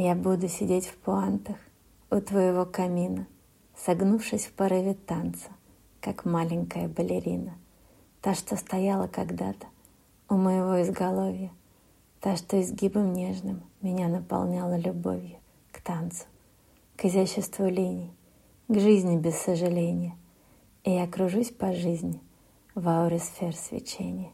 Я буду сидеть в пуантах у твоего камина, Согнувшись в порыве танца, как маленькая балерина. Та, что стояла когда-то у моего изголовья, Та, что изгибом нежным меня наполняла любовью к танцу, К изяществу линий, к жизни без сожаления. И я кружусь по жизни в ауре сфер свечения.